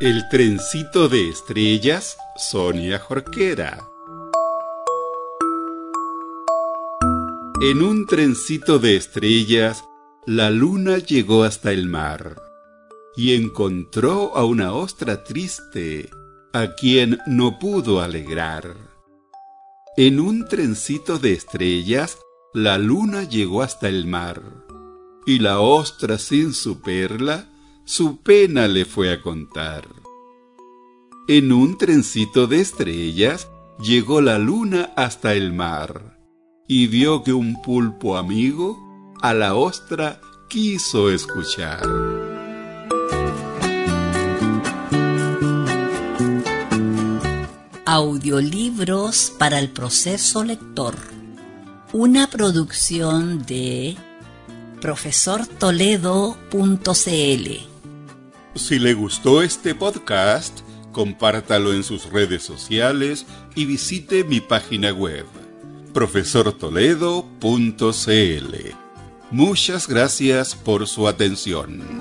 El trencito de estrellas, Sonia Jorquera. En un trencito de estrellas, la luna llegó hasta el mar y encontró a una ostra triste, a quien no pudo alegrar. En un trencito de estrellas, la luna llegó hasta el mar, y la ostra sin su perla, su pena le fue a contar. En un trencito de estrellas llegó la luna hasta el mar y vio que un pulpo amigo a la ostra quiso escuchar. Audiolibros para el proceso lector. Una producción de profesortoledo.cl si le gustó este podcast, compártalo en sus redes sociales y visite mi página web, profesortoledo.cl. Muchas gracias por su atención.